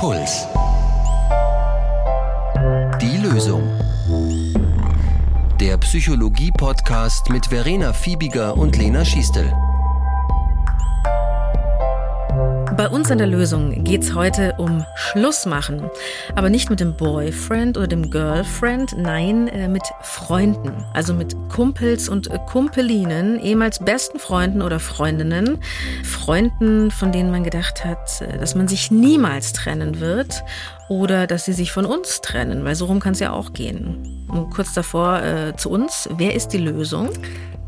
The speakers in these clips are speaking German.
Puls. Die Lösung. Der Psychologie-Podcast mit Verena Fiebiger und Lena Schiestel. Bei uns in der Lösung geht es heute um Schluss machen. Aber nicht mit dem Boyfriend oder dem Girlfriend, nein, äh, mit Freunden. Also mit Kumpels und Kumpelinen, ehemals besten Freunden oder Freundinnen. Freunden, von denen man gedacht hat, äh, dass man sich niemals trennen wird oder dass sie sich von uns trennen, weil so rum kann es ja auch gehen. Und kurz davor äh, zu uns, wer ist die Lösung?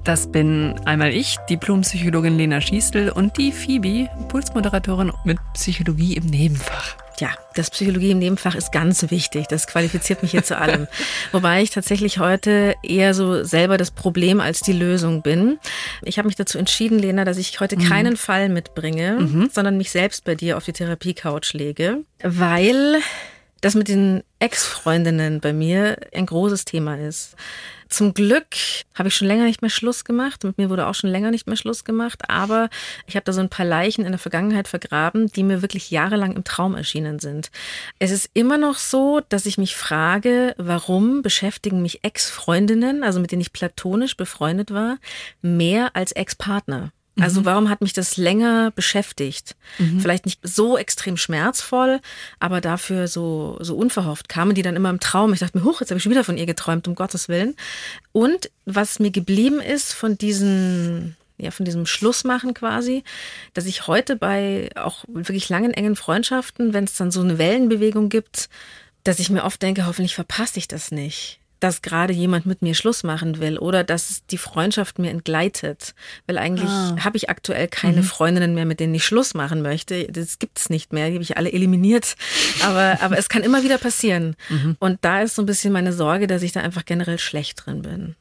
Das bin einmal ich, Diplompsychologin Lena Schiestel und die Phoebe, Pulsmoderatorin mit Psychologie im Nebenfach. Ja, das Psychologie im Nebenfach ist ganz wichtig. Das qualifiziert mich hier zu allem. Wobei ich tatsächlich heute eher so selber das Problem als die Lösung bin. Ich habe mich dazu entschieden, Lena, dass ich heute mhm. keinen Fall mitbringe, mhm. sondern mich selbst bei dir auf die Therapiecouch lege, weil das mit den Ex-Freundinnen bei mir ein großes Thema ist. Zum Glück habe ich schon länger nicht mehr Schluss gemacht. Mit mir wurde auch schon länger nicht mehr Schluss gemacht. Aber ich habe da so ein paar Leichen in der Vergangenheit vergraben, die mir wirklich jahrelang im Traum erschienen sind. Es ist immer noch so, dass ich mich frage, warum beschäftigen mich Ex-Freundinnen, also mit denen ich platonisch befreundet war, mehr als Ex-Partner? Also mhm. warum hat mich das länger beschäftigt? Mhm. Vielleicht nicht so extrem schmerzvoll, aber dafür so, so unverhofft kamen die dann immer im Traum. Ich dachte mir, huch, jetzt habe ich schon wieder von ihr geträumt, um Gottes Willen. Und was mir geblieben ist von diesen ja, von diesem Schlussmachen quasi, dass ich heute bei auch wirklich langen, engen Freundschaften, wenn es dann so eine Wellenbewegung gibt, dass ich mir oft denke, hoffentlich verpasse ich das nicht dass gerade jemand mit mir Schluss machen will oder dass die Freundschaft mir entgleitet. Weil eigentlich ah. habe ich aktuell keine mhm. Freundinnen mehr, mit denen ich Schluss machen möchte. Das gibt's nicht mehr. Die habe ich alle eliminiert. Aber, aber es kann immer wieder passieren. Mhm. Und da ist so ein bisschen meine Sorge, dass ich da einfach generell schlecht drin bin.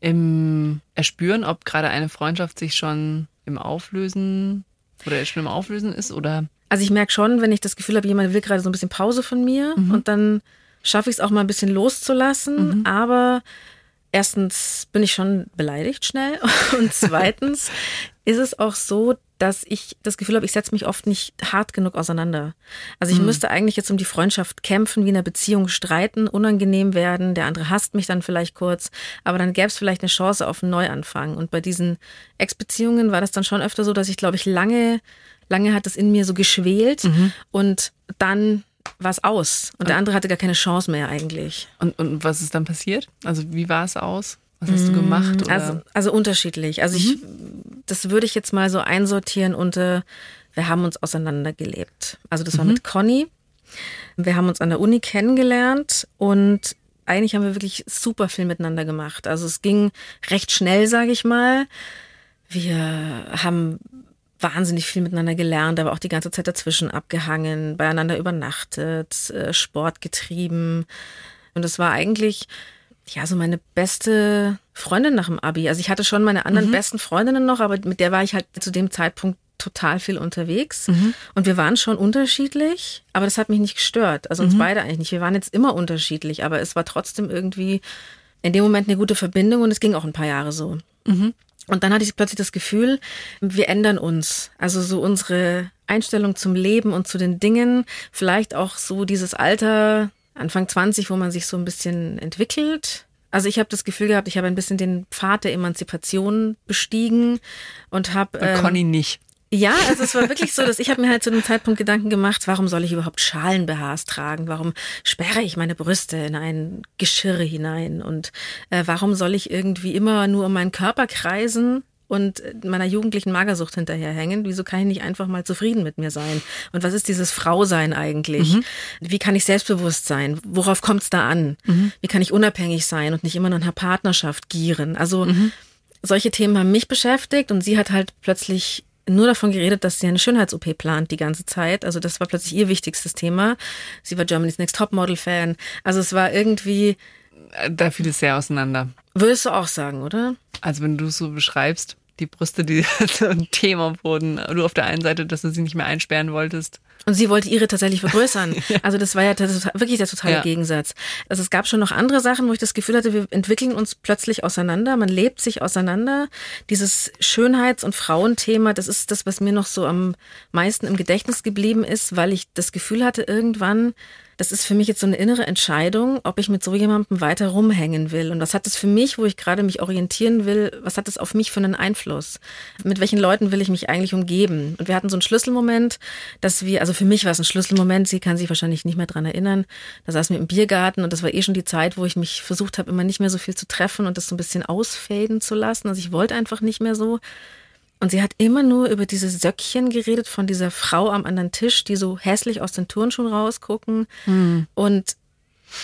Im Erspüren, ob gerade eine Freundschaft sich schon im Auflösen oder schon im Auflösen ist oder? Also ich merke schon, wenn ich das Gefühl habe, jemand will gerade so ein bisschen Pause von mir mhm. und dann schaffe ich es auch mal ein bisschen loszulassen. Mhm. Aber erstens bin ich schon beleidigt schnell und zweitens ist es auch so, dass ich das Gefühl habe, ich setze mich oft nicht hart genug auseinander. Also ich mhm. müsste eigentlich jetzt um die Freundschaft kämpfen, wie in einer Beziehung streiten, unangenehm werden, der andere hasst mich dann vielleicht kurz, aber dann gäbe es vielleicht eine Chance auf einen Neuanfang. Und bei diesen Ex-Beziehungen war das dann schon öfter so, dass ich, glaube ich, lange, lange hat es in mir so geschwelt mhm. und dann war es aus. Und der andere hatte gar keine Chance mehr eigentlich. Und, und was ist dann passiert? Also wie war es aus? Was hast du mm, gemacht? Also, also unterschiedlich. Also mhm. ich, das würde ich jetzt mal so einsortieren unter, wir haben uns auseinandergelebt. Also das war mhm. mit Conny. Wir haben uns an der Uni kennengelernt und eigentlich haben wir wirklich super viel miteinander gemacht. Also es ging recht schnell, sage ich mal. Wir haben wahnsinnig viel miteinander gelernt, aber auch die ganze Zeit dazwischen abgehangen, beieinander übernachtet, äh, Sport getrieben. Und das war eigentlich, ja, so meine beste Freundin nach dem Abi. Also ich hatte schon meine anderen mhm. besten Freundinnen noch, aber mit der war ich halt zu dem Zeitpunkt total viel unterwegs. Mhm. Und wir waren schon unterschiedlich, aber das hat mich nicht gestört. Also uns mhm. beide eigentlich nicht. Wir waren jetzt immer unterschiedlich, aber es war trotzdem irgendwie in dem Moment eine gute Verbindung und es ging auch ein paar Jahre so. Mhm. Und dann hatte ich plötzlich das Gefühl, wir ändern uns. Also so unsere Einstellung zum Leben und zu den Dingen, vielleicht auch so dieses Alter, Anfang 20, wo man sich so ein bisschen entwickelt. Also ich habe das Gefühl gehabt, ich habe ein bisschen den Pfad der Emanzipation bestiegen und habe. Ähm, Conny nicht. Ja, also es war wirklich so, dass ich habe mir halt zu dem Zeitpunkt Gedanken gemacht, warum soll ich überhaupt Schalen-BHs tragen? Warum sperre ich meine Brüste in ein Geschirr hinein? Und äh, warum soll ich irgendwie immer nur um meinen Körper kreisen? und meiner jugendlichen Magersucht hinterherhängen. Wieso kann ich nicht einfach mal zufrieden mit mir sein? Und was ist dieses Frausein eigentlich? Mhm. Wie kann ich selbstbewusst sein? Worauf kommt es da an? Mhm. Wie kann ich unabhängig sein und nicht immer nur in einer Partnerschaft gieren? Also mhm. solche Themen haben mich beschäftigt und sie hat halt plötzlich nur davon geredet, dass sie eine Schönheits-OP plant die ganze Zeit. Also das war plötzlich ihr wichtigstes Thema. Sie war Germany's Next Topmodel-Fan. Also es war irgendwie. Da fiel es sehr auseinander. Würdest du auch sagen, oder? Also wenn du es so beschreibst, die Brüste, die so ein Thema wurden. Du auf der einen Seite, dass du sie nicht mehr einsperren wolltest. Und sie wollte ihre tatsächlich vergrößern. ja. Also das war ja das wirklich der totale ja. Gegensatz. Also es gab schon noch andere Sachen, wo ich das Gefühl hatte, wir entwickeln uns plötzlich auseinander, man lebt sich auseinander. Dieses Schönheits- und Frauenthema, das ist das, was mir noch so am meisten im Gedächtnis geblieben ist, weil ich das Gefühl hatte, irgendwann das ist für mich jetzt so eine innere Entscheidung, ob ich mit so jemandem weiter rumhängen will. Und was hat das für mich, wo ich gerade mich orientieren will, was hat das auf mich für einen Einfluss? Mit welchen Leuten will ich mich eigentlich umgeben? Und wir hatten so einen Schlüsselmoment, dass wir, also für mich war es ein Schlüsselmoment, sie kann sich wahrscheinlich nicht mehr dran erinnern. Da saßen wir im Biergarten und das war eh schon die Zeit, wo ich mich versucht habe, immer nicht mehr so viel zu treffen und das so ein bisschen ausfaden zu lassen. Also ich wollte einfach nicht mehr so. Und sie hat immer nur über diese Söckchen geredet von dieser Frau am anderen Tisch, die so hässlich aus den Turnschuhen rausgucken mhm. und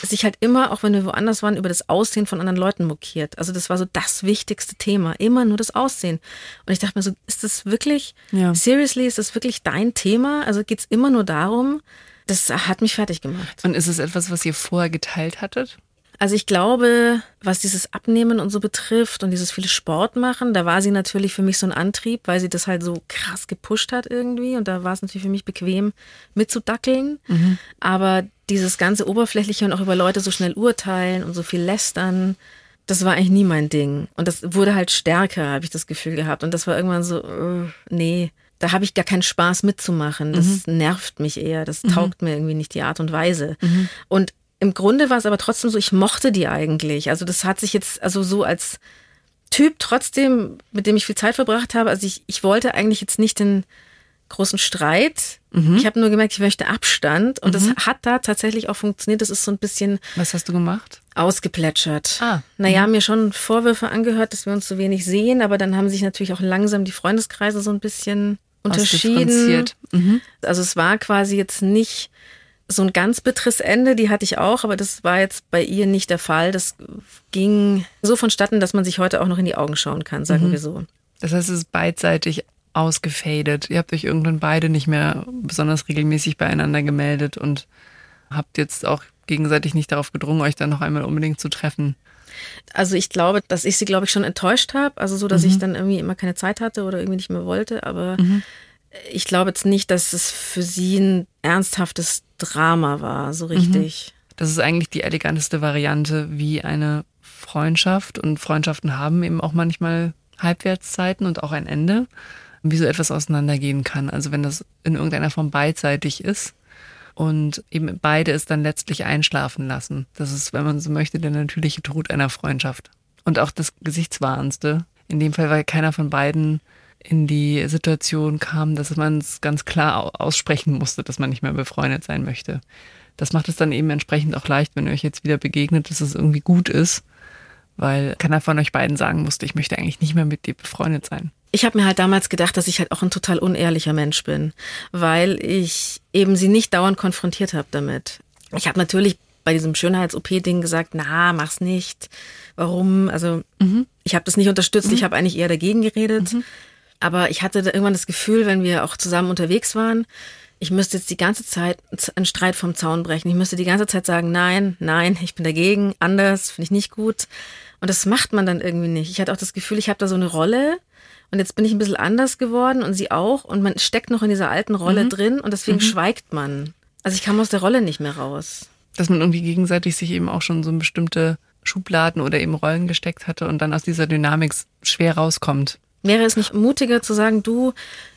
sich halt immer, auch wenn wir woanders waren, über das Aussehen von anderen Leuten mokiert. Also das war so das wichtigste Thema, immer nur das Aussehen. Und ich dachte mir so, ist das wirklich, ja. seriously, ist das wirklich dein Thema? Also geht es immer nur darum, das hat mich fertig gemacht. Und ist es etwas, was ihr vorher geteilt hattet? Also ich glaube, was dieses Abnehmen und so betrifft und dieses viele Sport machen, da war sie natürlich für mich so ein Antrieb, weil sie das halt so krass gepusht hat irgendwie und da war es natürlich für mich bequem mitzudackeln. Mhm. Aber dieses ganze Oberflächliche und auch über Leute so schnell urteilen und so viel lästern, das war eigentlich nie mein Ding. Und das wurde halt stärker, habe ich das Gefühl gehabt. Und das war irgendwann so, uh, nee, da habe ich gar keinen Spaß mitzumachen. Das mhm. nervt mich eher. Das mhm. taugt mir irgendwie nicht die Art und Weise. Mhm. Und im Grunde war es aber trotzdem so, ich mochte die eigentlich. Also das hat sich jetzt, also so als Typ trotzdem, mit dem ich viel Zeit verbracht habe, also ich, ich wollte eigentlich jetzt nicht den großen Streit. Mhm. Ich habe nur gemerkt, ich möchte Abstand. Und mhm. das hat da tatsächlich auch funktioniert. Das ist so ein bisschen. Was hast du gemacht? Ausgeplätschert. Ah. Naja, mhm. mir schon Vorwürfe angehört, dass wir uns so wenig sehen, aber dann haben sich natürlich auch langsam die Freundeskreise so ein bisschen unterschieden. Mhm. Also es war quasi jetzt nicht so ein ganz bitteres Ende, die hatte ich auch, aber das war jetzt bei ihr nicht der Fall. Das ging so vonstatten, dass man sich heute auch noch in die Augen schauen kann, sagen mhm. wir so. Das heißt, es ist beidseitig ausgefadet. Ihr habt euch irgendwann beide nicht mehr besonders regelmäßig beieinander gemeldet und habt jetzt auch gegenseitig nicht darauf gedrungen, euch dann noch einmal unbedingt zu treffen. Also ich glaube, dass ich sie, glaube ich, schon enttäuscht habe. Also so, dass mhm. ich dann irgendwie immer keine Zeit hatte oder irgendwie nicht mehr wollte. Aber mhm. Ich glaube jetzt nicht, dass es für sie ein ernsthaftes Drama war, so richtig. Mhm. Das ist eigentlich die eleganteste Variante, wie eine Freundschaft und Freundschaften haben eben auch manchmal Halbwertszeiten und auch ein Ende, wie so etwas auseinandergehen kann. Also wenn das in irgendeiner Form beidseitig ist und eben beide es dann letztlich einschlafen lassen. Das ist, wenn man so möchte, der natürliche Tod einer Freundschaft. Und auch das Gesichtswahrendste. In dem Fall, weil keiner von beiden in die Situation kam, dass man es ganz klar aussprechen musste, dass man nicht mehr befreundet sein möchte. Das macht es dann eben entsprechend auch leicht, wenn ihr euch jetzt wieder begegnet, dass es irgendwie gut ist, weil keiner von euch beiden sagen musste, ich möchte eigentlich nicht mehr mit dir befreundet sein. Ich habe mir halt damals gedacht, dass ich halt auch ein total unehrlicher Mensch bin, weil ich eben sie nicht dauernd konfrontiert habe damit. Ich habe natürlich bei diesem Schönheits-OP-Ding gesagt, na, mach's nicht. Warum? Also mhm. ich habe das nicht unterstützt, mhm. ich habe eigentlich eher dagegen geredet. Mhm. Aber ich hatte da irgendwann das Gefühl, wenn wir auch zusammen unterwegs waren, ich müsste jetzt die ganze Zeit einen Streit vom Zaun brechen. Ich müsste die ganze Zeit sagen, nein, nein, ich bin dagegen, anders, finde ich nicht gut. Und das macht man dann irgendwie nicht. Ich hatte auch das Gefühl, ich habe da so eine Rolle und jetzt bin ich ein bisschen anders geworden und sie auch und man steckt noch in dieser alten Rolle mhm. drin und deswegen mhm. schweigt man. Also ich kam aus der Rolle nicht mehr raus. Dass man irgendwie gegenseitig sich eben auch schon so bestimmte Schubladen oder eben Rollen gesteckt hatte und dann aus dieser Dynamik schwer rauskommt. Wäre es nicht mutiger zu sagen, du,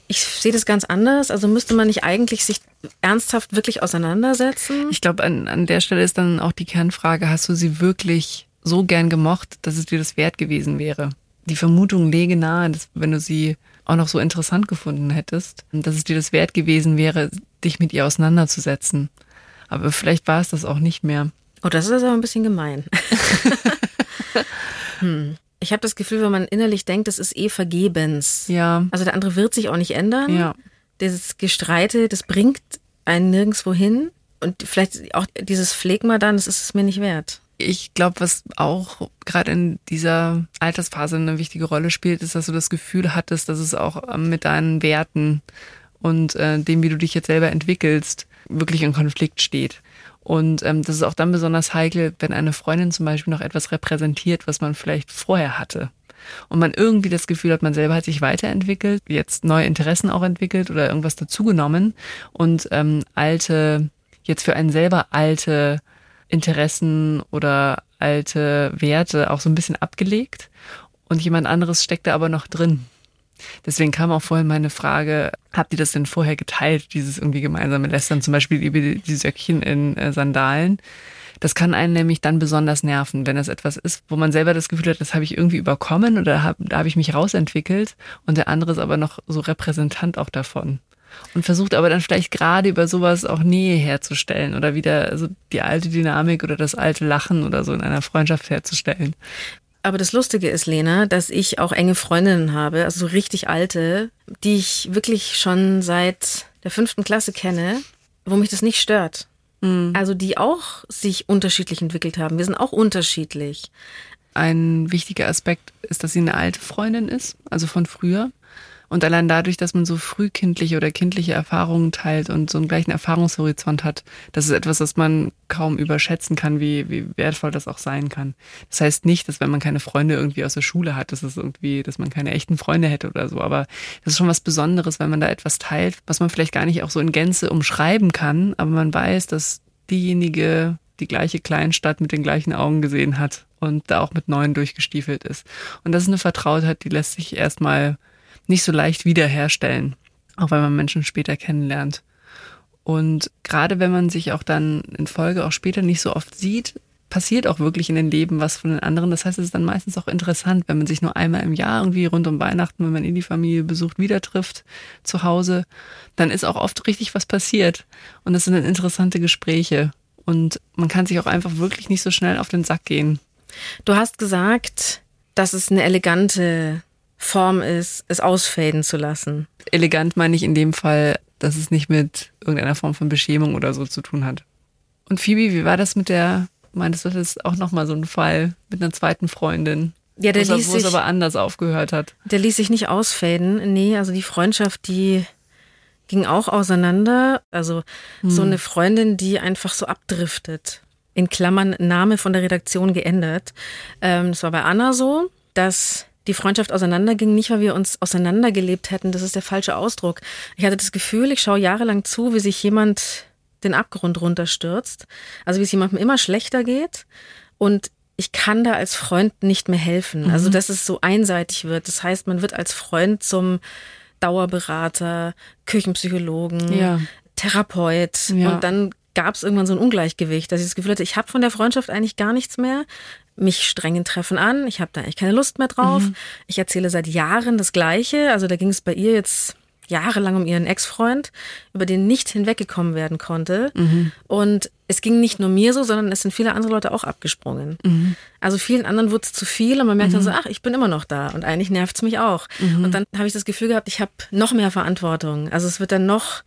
ich sehe das ganz anders? Also müsste man nicht eigentlich sich ernsthaft wirklich auseinandersetzen? Ich glaube, an, an der Stelle ist dann auch die Kernfrage, hast du sie wirklich so gern gemocht, dass es dir das wert gewesen wäre? Die Vermutung lege nahe, dass wenn du sie auch noch so interessant gefunden hättest, dass es dir das wert gewesen wäre, dich mit ihr auseinanderzusetzen. Aber vielleicht war es das auch nicht mehr. Oh, das ist aber ein bisschen gemein. hm. Ich habe das Gefühl, wenn man innerlich denkt, das ist eh vergebens. Ja. Also der andere wird sich auch nicht ändern. Ja. Dieses Gestreite, das bringt einen nirgendwo hin. Und vielleicht auch dieses Phlegma dann, das ist es mir nicht wert. Ich glaube, was auch gerade in dieser Altersphase eine wichtige Rolle spielt, ist, dass du das Gefühl hattest, dass es auch ähm, mit deinen Werten und äh, dem, wie du dich jetzt selber entwickelst, wirklich in Konflikt steht. Und ähm, das ist auch dann besonders heikel, wenn eine Freundin zum Beispiel noch etwas repräsentiert, was man vielleicht vorher hatte. und man irgendwie das Gefühl hat, man selber hat sich weiterentwickelt, jetzt neue Interessen auch entwickelt oder irgendwas dazugenommen und ähm, alte, jetzt für einen selber alte Interessen oder alte Werte auch so ein bisschen abgelegt und jemand anderes steckt da aber noch drin. Deswegen kam auch vorhin meine Frage, habt ihr das denn vorher geteilt, dieses irgendwie gemeinsame Lästern, zum Beispiel über die Söckchen in äh, Sandalen? Das kann einen nämlich dann besonders nerven, wenn es etwas ist, wo man selber das Gefühl hat, das habe ich irgendwie überkommen oder hab, da habe ich mich rausentwickelt und der andere ist aber noch so Repräsentant auch davon. Und versucht aber dann vielleicht gerade über sowas auch Nähe herzustellen oder wieder so die alte Dynamik oder das alte Lachen oder so in einer Freundschaft herzustellen. Aber das Lustige ist, Lena, dass ich auch enge Freundinnen habe, also so richtig alte, die ich wirklich schon seit der fünften Klasse kenne, wo mich das nicht stört. Mhm. Also die auch sich unterschiedlich entwickelt haben. Wir sind auch unterschiedlich. Ein wichtiger Aspekt ist, dass sie eine alte Freundin ist, also von früher. Und allein dadurch, dass man so frühkindliche oder kindliche Erfahrungen teilt und so einen gleichen Erfahrungshorizont hat, das ist etwas, was man kaum überschätzen kann, wie, wie wertvoll das auch sein kann. Das heißt nicht, dass wenn man keine Freunde irgendwie aus der Schule hat, dass es irgendwie, dass man keine echten Freunde hätte oder so. Aber das ist schon was Besonderes, wenn man da etwas teilt, was man vielleicht gar nicht auch so in Gänze umschreiben kann, aber man weiß, dass diejenige die gleiche Kleinstadt mit den gleichen Augen gesehen hat und da auch mit neuen durchgestiefelt ist. Und das ist eine Vertrautheit, die lässt sich erstmal nicht so leicht wiederherstellen, auch wenn man Menschen später kennenlernt. Und gerade wenn man sich auch dann in Folge auch später nicht so oft sieht, passiert auch wirklich in den Leben was von den anderen. Das heißt, es ist dann meistens auch interessant, wenn man sich nur einmal im Jahr irgendwie rund um Weihnachten, wenn man in die Familie besucht, wieder trifft zu Hause, dann ist auch oft richtig was passiert. Und das sind dann interessante Gespräche. Und man kann sich auch einfach wirklich nicht so schnell auf den Sack gehen. Du hast gesagt, dass es eine elegante Form ist, es ausfaden zu lassen. Elegant meine ich in dem Fall, dass es nicht mit irgendeiner Form von Beschämung oder so zu tun hat. Und Phoebe, wie war das mit der, meintest du, das ist auch nochmal so ein Fall mit einer zweiten Freundin? Ja, der ließ wo es aber anders aufgehört hat. Der ließ sich nicht ausfaden. Nee, also die Freundschaft, die ging auch auseinander. Also hm. so eine Freundin, die einfach so abdriftet. In Klammern Name von der Redaktion geändert. Ähm, das war bei Anna so, dass die Freundschaft auseinanderging, nicht weil wir uns auseinandergelebt hätten, das ist der falsche Ausdruck. Ich hatte das Gefühl, ich schaue jahrelang zu, wie sich jemand den Abgrund runterstürzt, also wie es jemandem immer schlechter geht und ich kann da als Freund nicht mehr helfen. Also, mhm. dass es so einseitig wird. Das heißt, man wird als Freund zum Dauerberater, Küchenpsychologen, ja. Therapeut ja. und dann gab es irgendwann so ein Ungleichgewicht, dass ich das Gefühl hatte, ich habe von der Freundschaft eigentlich gar nichts mehr mich strengen Treffen an. Ich habe da eigentlich keine Lust mehr drauf. Mhm. Ich erzähle seit Jahren das Gleiche. Also da ging es bei ihr jetzt jahrelang um ihren Ex-Freund, über den nicht hinweggekommen werden konnte. Mhm. Und es ging nicht nur mir so, sondern es sind viele andere Leute auch abgesprungen. Mhm. Also vielen anderen wurde es zu viel und man merkt dann so, mhm. ach, ich bin immer noch da und eigentlich nervt es mich auch. Mhm. Und dann habe ich das Gefühl gehabt, ich habe noch mehr Verantwortung. Also es wird dann noch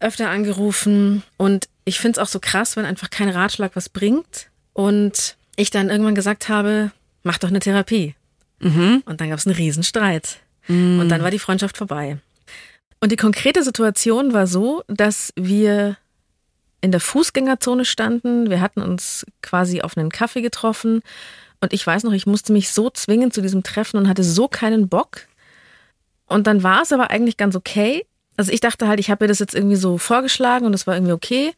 öfter angerufen und ich finde es auch so krass, wenn einfach kein Ratschlag was bringt. Und ich dann irgendwann gesagt habe, mach doch eine Therapie. Mhm. Und dann gab es einen Riesenstreit. Mhm. Und dann war die Freundschaft vorbei. Und die konkrete Situation war so, dass wir in der Fußgängerzone standen. Wir hatten uns quasi auf einen Kaffee getroffen. Und ich weiß noch, ich musste mich so zwingen zu diesem Treffen und hatte so keinen Bock. Und dann war es aber eigentlich ganz okay. Also ich dachte halt, ich habe ihr das jetzt irgendwie so vorgeschlagen und es war irgendwie okay.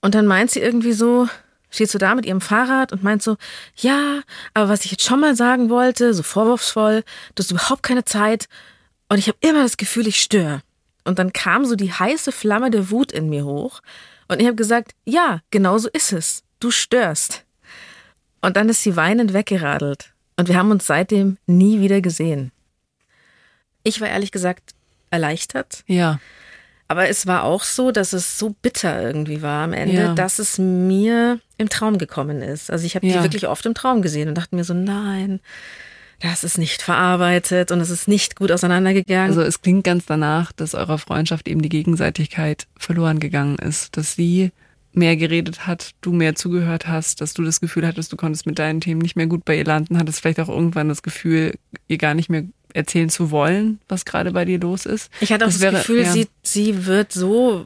Und dann meint sie irgendwie so, steht so da mit ihrem Fahrrad und meint so, ja, aber was ich jetzt schon mal sagen wollte, so vorwurfsvoll, du hast überhaupt keine Zeit und ich habe immer das Gefühl, ich störe. Und dann kam so die heiße Flamme der Wut in mir hoch und ich habe gesagt, ja, genau so ist es. Du störst. Und dann ist sie weinend weggeradelt und wir haben uns seitdem nie wieder gesehen. Ich war ehrlich gesagt erleichtert. Ja. Aber es war auch so, dass es so bitter irgendwie war am Ende, ja. dass es mir im Traum gekommen ist. Also ich habe ja. die wirklich oft im Traum gesehen und dachte mir so, nein, das ist nicht verarbeitet und es ist nicht gut auseinandergegangen. Also es klingt ganz danach, dass eurer Freundschaft eben die Gegenseitigkeit verloren gegangen ist, dass sie mehr geredet hat, du mehr zugehört hast, dass du das Gefühl hattest, du konntest mit deinen Themen nicht mehr gut bei ihr landen, hattest vielleicht auch irgendwann das Gefühl, ihr gar nicht mehr erzählen zu wollen, was gerade bei dir los ist. Ich hatte auch das, das wäre, Gefühl, ja. sie, sie wird so,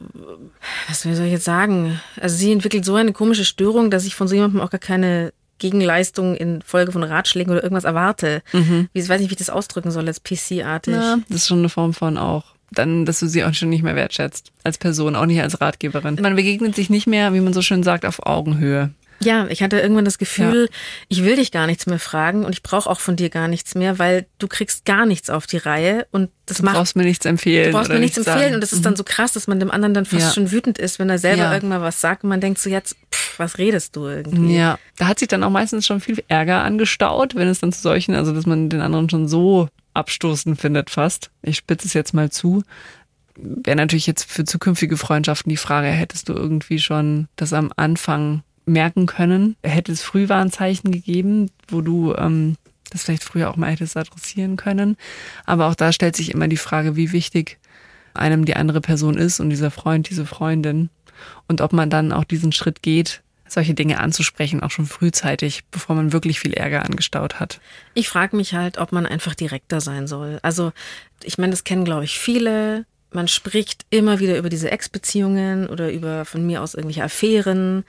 was soll ich jetzt sagen? Also sie entwickelt so eine komische Störung, dass ich von so jemandem auch gar keine Gegenleistung in Folge von Ratschlägen oder irgendwas erwarte. Mhm. Ich weiß nicht, wie ich das ausdrücken soll, als PC-artig. Ja, das ist schon eine Form von auch dann, dass du sie auch schon nicht mehr wertschätzt. Als Person, auch nicht als Ratgeberin. Man begegnet sich nicht mehr, wie man so schön sagt, auf Augenhöhe. Ja, ich hatte irgendwann das Gefühl, ja. ich will dich gar nichts mehr fragen und ich brauche auch von dir gar nichts mehr, weil du kriegst gar nichts auf die Reihe und das du macht. Du brauchst mir nichts empfehlen. Du brauchst mir nichts empfehlen sagen. und das ist dann mhm. so krass, dass man dem anderen dann fast ja. schon wütend ist, wenn er selber ja. irgendwann was sagt und man denkt so jetzt, pff, was redest du irgendwie? Ja, da hat sich dann auch meistens schon viel Ärger angestaut, wenn es dann zu solchen, also dass man den anderen schon so abstoßend findet fast. Ich spitze es jetzt mal zu wäre natürlich jetzt für zukünftige Freundschaften die Frage, hättest du irgendwie schon das am Anfang merken können? Hätte es Frühwarnzeichen gegeben, wo du ähm, das vielleicht früher auch mal hättest adressieren können? Aber auch da stellt sich immer die Frage, wie wichtig einem die andere Person ist und dieser Freund, diese Freundin. Und ob man dann auch diesen Schritt geht, solche Dinge anzusprechen, auch schon frühzeitig, bevor man wirklich viel Ärger angestaut hat. Ich frage mich halt, ob man einfach direkter sein soll. Also ich meine, das kennen, glaube ich, viele man spricht immer wieder über diese Ex-Beziehungen oder über von mir aus irgendwelche Affären.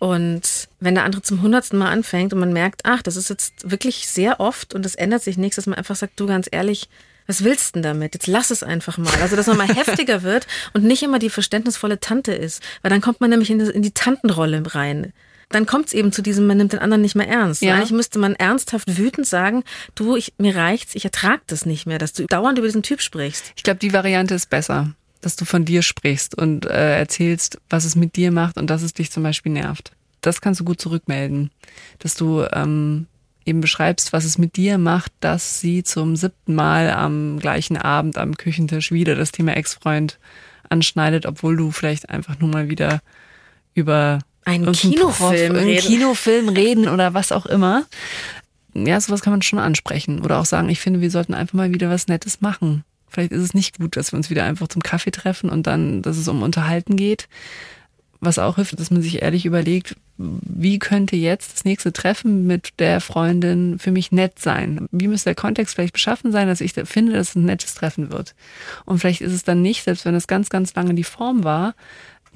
Und wenn der andere zum hundertsten Mal anfängt und man merkt, ach, das ist jetzt wirklich sehr oft und es ändert sich nichts, dass man einfach sagt, du ganz ehrlich, was willst du denn damit? Jetzt lass es einfach mal. Also, dass man mal heftiger wird und nicht immer die verständnisvolle Tante ist. Weil dann kommt man nämlich in die, in die Tantenrolle rein dann kommt es eben zu diesem, man nimmt den anderen nicht mehr ernst. Ja. Eigentlich müsste man ernsthaft wütend sagen, du, ich, mir reicht's, ich ertrag das nicht mehr, dass du dauernd über diesen Typ sprichst. Ich glaube, die Variante ist besser, dass du von dir sprichst und äh, erzählst, was es mit dir macht und dass es dich zum Beispiel nervt. Das kannst du gut zurückmelden, dass du ähm, eben beschreibst, was es mit dir macht, dass sie zum siebten Mal am gleichen Abend am Küchentisch wieder das Thema Ex-Freund anschneidet, obwohl du vielleicht einfach nur mal wieder über einen Kinofilm, Prof, reden. Kinofilm reden oder was auch immer. Ja, sowas kann man schon ansprechen. Oder auch sagen, ich finde, wir sollten einfach mal wieder was Nettes machen. Vielleicht ist es nicht gut, dass wir uns wieder einfach zum Kaffee treffen und dann, dass es um Unterhalten geht. Was auch hilft, dass man sich ehrlich überlegt, wie könnte jetzt das nächste Treffen mit der Freundin für mich nett sein? Wie müsste der Kontext vielleicht beschaffen sein, dass ich finde, dass es ein nettes Treffen wird? Und vielleicht ist es dann nicht, selbst wenn es ganz, ganz lange die Form war,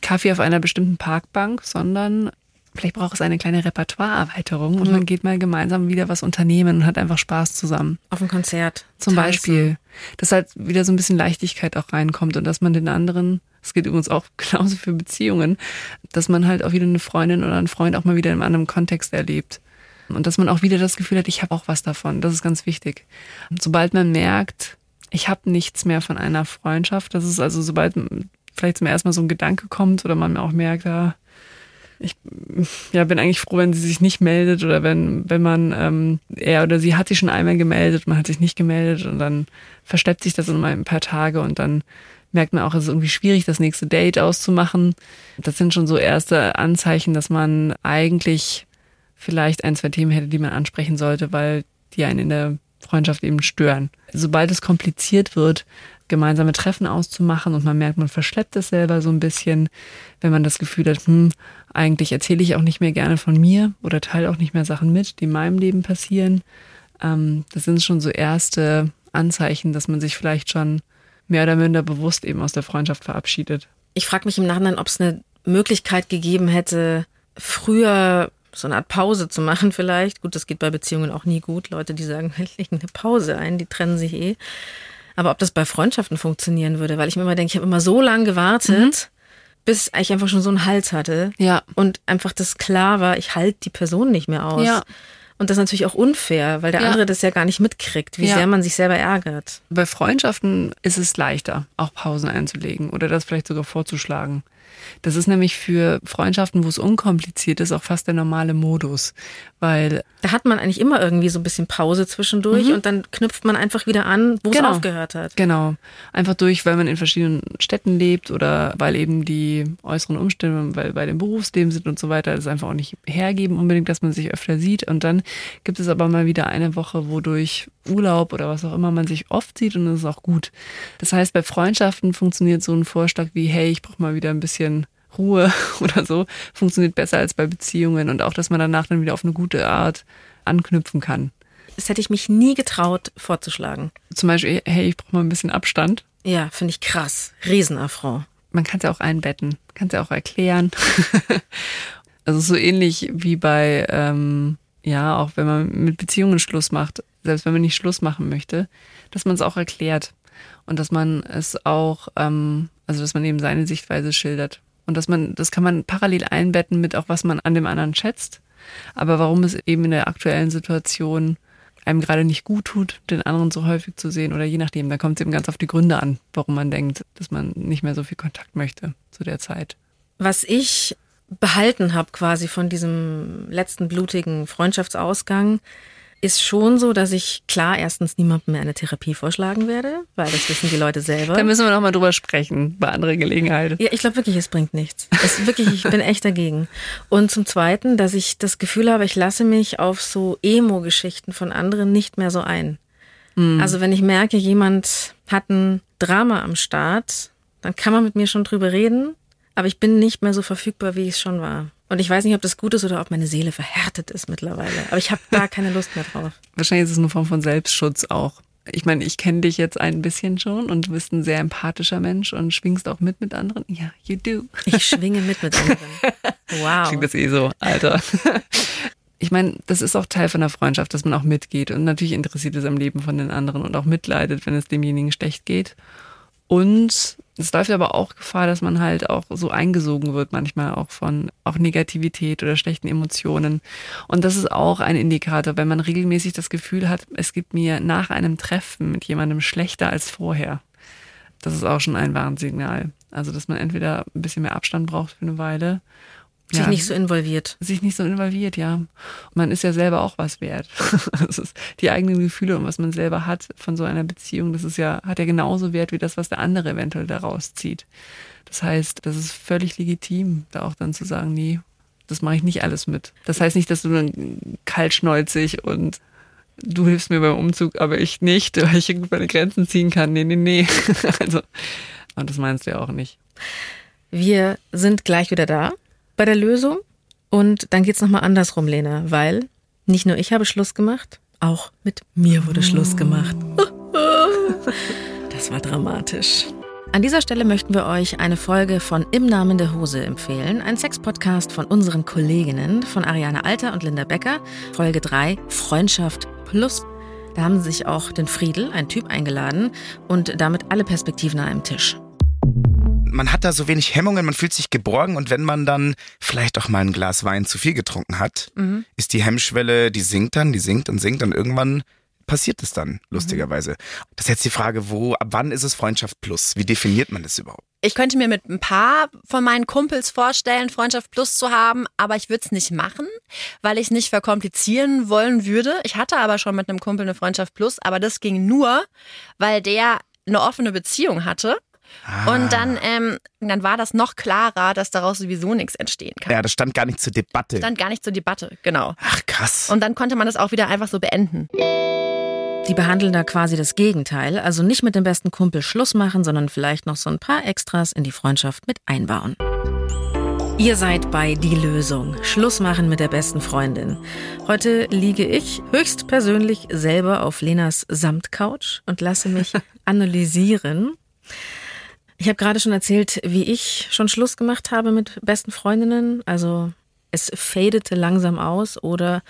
Kaffee auf einer bestimmten Parkbank, sondern vielleicht braucht es eine kleine Repertoireerweiterung und mhm. man geht mal gemeinsam wieder was unternehmen und hat einfach Spaß zusammen. Auf ein Konzert. Zum Tanzen. Beispiel. Dass halt wieder so ein bisschen Leichtigkeit auch reinkommt und dass man den anderen, das geht übrigens auch genauso für Beziehungen, dass man halt auch wieder eine Freundin oder einen Freund auch mal wieder in einem anderen Kontext erlebt. Und dass man auch wieder das Gefühl hat, ich habe auch was davon. Das ist ganz wichtig. Und sobald man merkt, ich habe nichts mehr von einer Freundschaft, das ist also sobald vielleicht zum ersten Mal so ein Gedanke kommt oder man auch merkt, ja, ich ja, bin eigentlich froh, wenn sie sich nicht meldet oder wenn, wenn man, ähm, er oder sie hat sich schon einmal gemeldet, man hat sich nicht gemeldet und dann versteppt sich das in mal ein paar Tage und dann merkt man auch, es ist irgendwie schwierig, das nächste Date auszumachen. Das sind schon so erste Anzeichen, dass man eigentlich vielleicht ein, zwei Themen hätte, die man ansprechen sollte, weil die einen in der Freundschaft eben stören. Sobald es kompliziert wird, gemeinsame Treffen auszumachen und man merkt, man verschleppt es selber so ein bisschen, wenn man das Gefühl hat, hm, eigentlich erzähle ich auch nicht mehr gerne von mir oder teile auch nicht mehr Sachen mit, die in meinem Leben passieren. Ähm, das sind schon so erste Anzeichen, dass man sich vielleicht schon mehr oder minder bewusst eben aus der Freundschaft verabschiedet. Ich frage mich im Nachhinein, ob es eine Möglichkeit gegeben hätte, früher so eine Art Pause zu machen vielleicht. Gut, das geht bei Beziehungen auch nie gut. Leute, die sagen, wir legen eine Pause ein, die trennen sich eh. Aber ob das bei Freundschaften funktionieren würde, weil ich mir immer denke, ich habe immer so lange gewartet, mhm. Bis ich einfach schon so einen Hals hatte. Ja. Und einfach das klar war, ich halte die Person nicht mehr aus. Ja. Und das ist natürlich auch unfair, weil der ja. andere das ja gar nicht mitkriegt, wie ja. sehr man sich selber ärgert. Bei Freundschaften ist es leichter, auch Pausen einzulegen oder das vielleicht sogar vorzuschlagen. Das ist nämlich für Freundschaften, wo es unkompliziert ist, auch fast der normale Modus, weil da hat man eigentlich immer irgendwie so ein bisschen Pause zwischendurch mhm. und dann knüpft man einfach wieder an, wo genau. es aufgehört hat. Genau, einfach durch, weil man in verschiedenen Städten lebt oder weil eben die äußeren Umstände, weil bei dem Berufsleben sind und so weiter, das einfach auch nicht hergeben unbedingt, dass man sich öfter sieht und dann gibt es aber mal wieder eine Woche, wo durch Urlaub oder was auch immer man sich oft sieht und das ist auch gut. Das heißt, bei Freundschaften funktioniert so ein Vorschlag wie, hey, ich brauche mal wieder ein bisschen Ruhe oder so, funktioniert besser als bei Beziehungen und auch, dass man danach dann wieder auf eine gute Art anknüpfen kann. Das hätte ich mich nie getraut vorzuschlagen. Zum Beispiel, hey, ich brauche mal ein bisschen Abstand. Ja, finde ich krass. Riesenaffront. Man kann es ja auch einbetten, kann es ja auch erklären. also so ähnlich wie bei ähm, ja, auch wenn man mit Beziehungen Schluss macht, selbst wenn man nicht Schluss machen möchte, dass man es auch erklärt und dass man es auch, ähm, also dass man eben seine Sichtweise schildert. Und dass man, das kann man parallel einbetten mit auch, was man an dem anderen schätzt. Aber warum es eben in der aktuellen Situation einem gerade nicht gut tut, den anderen so häufig zu sehen oder je nachdem, da kommt es eben ganz auf die Gründe an, warum man denkt, dass man nicht mehr so viel Kontakt möchte zu der Zeit. Was ich behalten habe quasi von diesem letzten blutigen Freundschaftsausgang, ist schon so, dass ich klar erstens niemandem mehr eine Therapie vorschlagen werde, weil das wissen die Leute selber. Da müssen wir noch mal drüber sprechen bei anderer Gelegenheit. Ja, ich glaube wirklich, es bringt nichts. Es wirklich, ich bin echt dagegen. Und zum Zweiten, dass ich das Gefühl habe, ich lasse mich auf so Emo-Geschichten von anderen nicht mehr so ein. Mhm. Also wenn ich merke, jemand hat ein Drama am Start, dann kann man mit mir schon drüber reden, aber ich bin nicht mehr so verfügbar, wie ich es schon war. Und ich weiß nicht, ob das gut ist oder ob meine Seele verhärtet ist mittlerweile. Aber ich habe da keine Lust mehr drauf. Wahrscheinlich ist es eine Form von Selbstschutz auch. Ich meine, ich kenne dich jetzt ein bisschen schon und du bist ein sehr empathischer Mensch und schwingst auch mit mit anderen. Ja, you do. Ich schwinge mit mit anderen. Wow. Klingt das eh so, Alter. Ich meine, das ist auch Teil von der Freundschaft, dass man auch mitgeht und natürlich interessiert ist am Leben von den anderen und auch mitleidet, wenn es demjenigen schlecht geht. Und es läuft aber auch Gefahr, dass man halt auch so eingesogen wird, manchmal auch von auch Negativität oder schlechten Emotionen. Und das ist auch ein Indikator, wenn man regelmäßig das Gefühl hat, es gibt mir nach einem Treffen mit jemandem schlechter als vorher. Das ist auch schon ein Warnsignal. Also, dass man entweder ein bisschen mehr Abstand braucht für eine Weile sich ja, nicht so involviert. Sich nicht so involviert, ja. Und man ist ja selber auch was wert. das ist die eigenen Gefühle und was man selber hat von so einer Beziehung, das ist ja, hat ja genauso Wert wie das, was der andere eventuell daraus zieht. Das heißt, das ist völlig legitim, da auch dann zu sagen, nee, das mache ich nicht alles mit. Das heißt nicht, dass du dann kaltschnäuzig und du hilfst mir beim Umzug, aber ich nicht, weil ich meine Grenzen ziehen kann. Nee, nee, nee. also, und das meinst du ja auch nicht. Wir sind gleich wieder da bei der Lösung. Und dann geht's nochmal andersrum, Lena, weil nicht nur ich habe Schluss gemacht, auch mit mir wurde Schluss gemacht. Das war dramatisch. An dieser Stelle möchten wir euch eine Folge von Im Namen der Hose empfehlen. Ein Sexpodcast von unseren Kolleginnen, von Ariane Alter und Linda Becker. Folge 3, Freundschaft plus. Da haben sie sich auch den Friedel, ein Typ, eingeladen und damit alle Perspektiven an einem Tisch man hat da so wenig Hemmungen, man fühlt sich geborgen und wenn man dann vielleicht auch mal ein Glas Wein zu viel getrunken hat, mhm. ist die Hemmschwelle, die sinkt dann, die sinkt und sinkt und irgendwann passiert es dann, lustigerweise. Mhm. Das ist jetzt die Frage, wo, ab wann ist es Freundschaft plus? Wie definiert man das überhaupt? Ich könnte mir mit ein paar von meinen Kumpels vorstellen, Freundschaft plus zu haben, aber ich würde es nicht machen, weil ich es nicht verkomplizieren wollen würde. Ich hatte aber schon mit einem Kumpel eine Freundschaft plus, aber das ging nur, weil der eine offene Beziehung hatte Ah. Und dann, ähm, dann war das noch klarer, dass daraus sowieso nichts entstehen kann. Ja, das stand gar nicht zur Debatte. Stand gar nicht zur Debatte, genau. Ach krass. Und dann konnte man das auch wieder einfach so beenden. Die behandeln da quasi das Gegenteil, also nicht mit dem besten Kumpel Schluss machen, sondern vielleicht noch so ein paar Extras in die Freundschaft mit einbauen. Ihr seid bei Die Lösung. Schluss machen mit der besten Freundin. Heute liege ich höchstpersönlich selber auf Lenas Samtcouch und lasse mich analysieren. Ich habe gerade schon erzählt, wie ich schon Schluss gemacht habe mit besten Freundinnen. Also es fadete langsam aus oder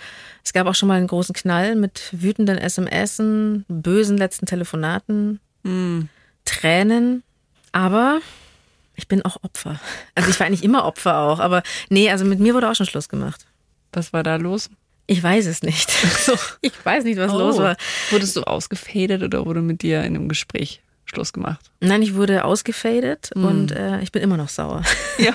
es gab auch schon mal einen großen Knall mit wütenden SMSen, bösen letzten Telefonaten, mm. Tränen. Aber ich bin auch Opfer. Also ich war eigentlich immer Opfer auch, aber nee, also mit mir wurde auch schon Schluss gemacht. Was war da los? Ich weiß es nicht. ich weiß nicht, was oh. los war. Wurdest du ausgefadet oder wurde mit dir in einem Gespräch Schluss gemacht? Nein, ich wurde ausgefadet mm. und äh, ich bin immer noch sauer. Ja.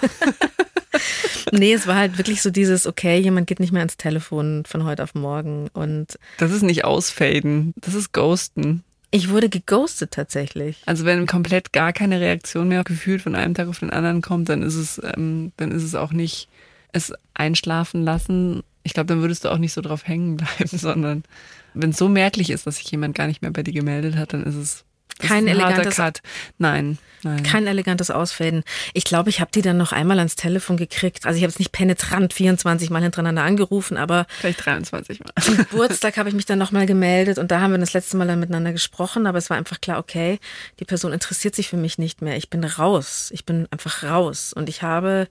nee, es war halt wirklich so dieses, okay, jemand geht nicht mehr ans Telefon von heute auf morgen und. Das ist nicht ausfaden, das ist ghosten. Ich wurde geghostet tatsächlich. Also wenn komplett gar keine Reaktion mehr gefühlt von einem Tag auf den anderen kommt, dann ist es, ähm, dann ist es auch nicht es einschlafen lassen. Ich glaube, dann würdest du auch nicht so drauf hängen bleiben, sondern wenn es so merklich ist, dass sich jemand gar nicht mehr bei dir gemeldet hat, dann ist es kein elegantes Cut. Nein, nein. Kein elegantes Ausfaden. Ich glaube, ich habe die dann noch einmal ans Telefon gekriegt. Also ich habe es nicht penetrant 24 Mal hintereinander angerufen, aber vielleicht 23 Mal. Zum Geburtstag habe ich mich dann nochmal gemeldet und da haben wir das letzte Mal dann miteinander gesprochen, aber es war einfach klar, okay, die Person interessiert sich für mich nicht mehr. Ich bin raus. Ich bin einfach raus und ich habe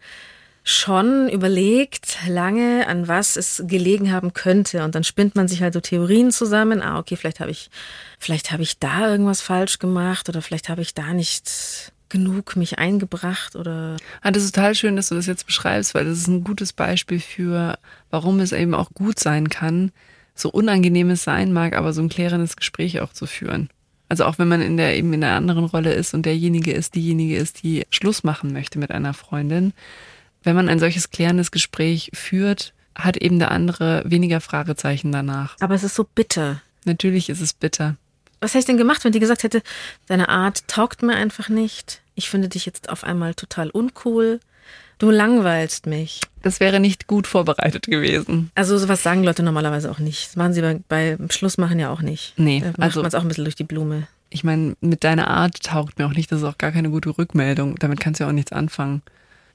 schon überlegt lange, an was es gelegen haben könnte. Und dann spinnt man sich halt so Theorien zusammen. Ah, okay, vielleicht habe ich, vielleicht habe ich da irgendwas falsch gemacht oder vielleicht habe ich da nicht genug mich eingebracht oder. Ah, das ist total schön, dass du das jetzt beschreibst, weil das ist ein gutes Beispiel für, warum es eben auch gut sein kann, so unangenehm es sein mag, aber so ein klärendes Gespräch auch zu führen. Also auch wenn man in der eben in der anderen Rolle ist und derjenige ist, diejenige ist, die Schluss machen möchte mit einer Freundin, wenn man ein solches klärendes Gespräch führt, hat eben der andere weniger Fragezeichen danach. Aber es ist so bitter. Natürlich ist es bitter. Was hätte ich denn gemacht, wenn die gesagt hätte, deine Art taugt mir einfach nicht. Ich finde dich jetzt auf einmal total uncool. Du langweilst mich. Das wäre nicht gut vorbereitet gewesen. Also sowas sagen Leute normalerweise auch nicht. Das machen sie bei, beim Schlussmachen ja auch nicht. Nee, da macht also man es auch ein bisschen durch die Blume. Ich meine, mit deiner Art taugt mir auch nicht. Das ist auch gar keine gute Rückmeldung. Damit kannst du ja auch nichts anfangen.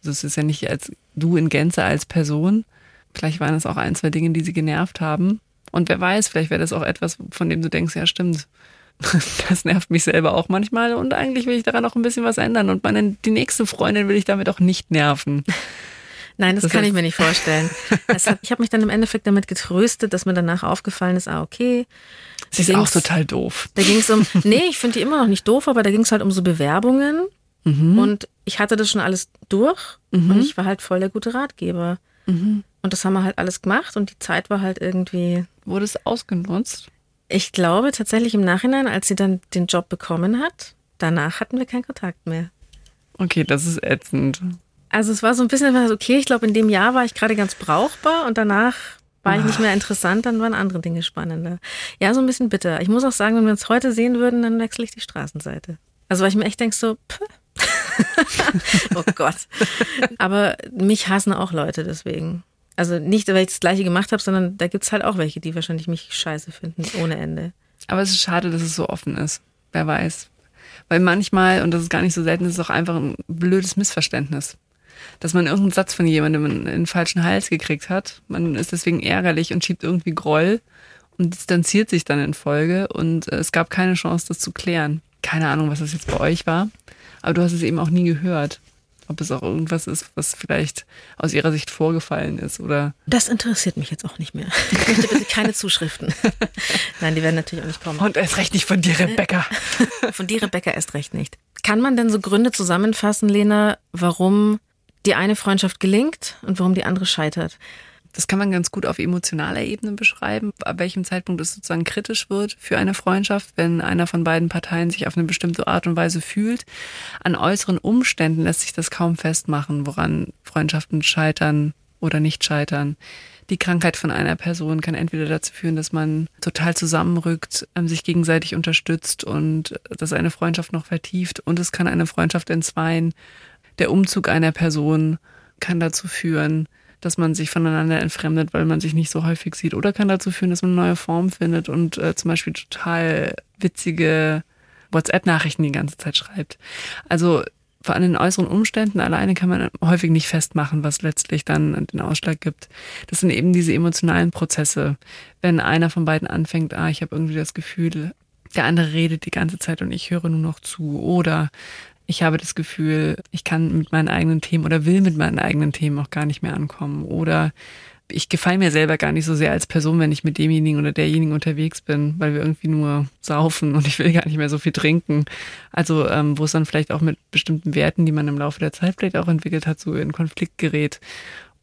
Also es ist ja nicht als du in Gänze als Person. Vielleicht waren es auch ein, zwei Dinge, die sie genervt haben. Und wer weiß, vielleicht wäre das auch etwas, von dem du denkst, ja stimmt, das nervt mich selber auch manchmal und eigentlich will ich daran auch ein bisschen was ändern und meine, die nächste Freundin will ich damit auch nicht nerven. Nein, das, Das kann heißt- ich mir nicht vorstellen. Hat, ich habe mich dann im Endeffekt damit getröstet, dass mir danach aufgefallen ist, ah, okay. Sie ist auch total doof. Da ging es um, nee, ich finde die immer noch nicht doof, aber da ging es halt um so Bewerbungen. Mhm. Und ich hatte das schon alles durch und ich war halt voll der gute Ratgeber. Mhm. Und das haben wir halt alles gemacht und die Zeit war halt irgendwie. Wurde es ausgenutzt? Ich glaube tatsächlich im Nachhinein, als sie dann den Job bekommen hat, danach hatten wir keinen Kontakt mehr. Okay, das ist ätzend. Also es war so ein bisschen okay, ich glaube, in dem Jahr war ich gerade ganz brauchbar und danach war ich nicht mehr interessant, dann waren andere Dinge spannender. Ja, so ein bisschen bitter. Ich muss auch sagen, wenn wir uns heute sehen würden, dann wechsle ich die Straßenseite. Also weil ich mir echt denke so, pff. oh Gott. Aber mich hassen auch Leute deswegen. Also nicht, weil ich das gleiche gemacht habe, sondern da gibt's halt auch welche, die wahrscheinlich mich scheiße finden, ohne Ende. Aber es ist schade, dass es so offen ist. Wer weiß. Weil manchmal, und das ist gar nicht so selten, ist es auch einfach ein blödes Missverständnis. Dass man irgendeinen Satz von jemandem in den falschen Hals gekriegt hat. Man ist deswegen ärgerlich und schiebt irgendwie Groll und distanziert sich dann in Folge und äh, es gab keine Chance, das zu klären. Keine Ahnung, was das jetzt bei euch war. Aber du hast es eben auch nie gehört. Ob es auch irgendwas ist, was vielleicht aus ihrer Sicht vorgefallen ist oder Das interessiert mich jetzt auch nicht mehr. Ich möchte bitte keine Zuschriften. Nein, die werden natürlich auch nicht kommen. Und erst recht nicht von dir, Rebecca. Von dir, Rebecca, erst recht nicht. Kann man denn so Gründe zusammenfassen, Lena, warum die eine Freundschaft gelingt und warum die andere scheitert? Das kann man ganz gut auf emotionaler Ebene beschreiben, ab welchem Zeitpunkt es sozusagen kritisch wird für eine Freundschaft, wenn einer von beiden Parteien sich auf eine bestimmte Art und Weise fühlt. An äußeren Umständen lässt sich das kaum festmachen, woran Freundschaften scheitern oder nicht scheitern. Die Krankheit von einer Person kann entweder dazu führen, dass man total zusammenrückt, ähm, sich gegenseitig unterstützt und dass eine Freundschaft noch vertieft und es kann eine Freundschaft entzweien. Der Umzug einer Person kann dazu führen, dass man sich voneinander entfremdet, weil man sich nicht so häufig sieht. Oder kann dazu führen, dass man neue Form findet und äh, zum Beispiel total witzige WhatsApp-Nachrichten die ganze Zeit schreibt. Also vor allem den äußeren Umständen alleine kann man häufig nicht festmachen, was letztlich dann den Ausschlag gibt. Das sind eben diese emotionalen Prozesse. Wenn einer von beiden anfängt, ah, ich habe irgendwie das Gefühl, der andere redet die ganze Zeit und ich höre nur noch zu. Oder ich habe das Gefühl, ich kann mit meinen eigenen Themen oder will mit meinen eigenen Themen auch gar nicht mehr ankommen. Oder ich gefalle mir selber gar nicht so sehr als Person, wenn ich mit demjenigen oder derjenigen unterwegs bin, weil wir irgendwie nur saufen und ich will gar nicht mehr so viel trinken. Also ähm, wo es dann vielleicht auch mit bestimmten Werten, die man im Laufe der Zeit vielleicht auch entwickelt hat, so in Konflikt gerät.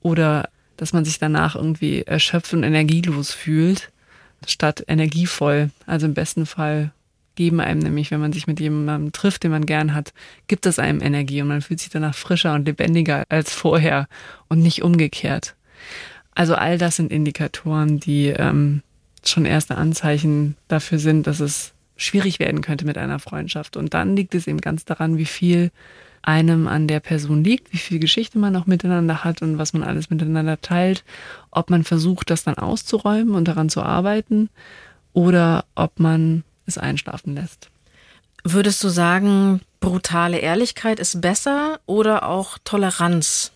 Oder dass man sich danach irgendwie erschöpft und energielos fühlt, statt energievoll. Also im besten Fall geben einem nämlich, wenn man sich mit jemandem trifft, den man gern hat, gibt es einem Energie und man fühlt sich danach frischer und lebendiger als vorher und nicht umgekehrt. Also all das sind Indikatoren, die ähm, schon erste Anzeichen dafür sind, dass es schwierig werden könnte mit einer Freundschaft. Und dann liegt es eben ganz daran, wie viel einem an der Person liegt, wie viel Geschichte man noch miteinander hat und was man alles miteinander teilt, ob man versucht, das dann auszuräumen und daran zu arbeiten oder ob man es einschlafen lässt. Würdest du sagen, brutale Ehrlichkeit ist besser oder auch Toleranz?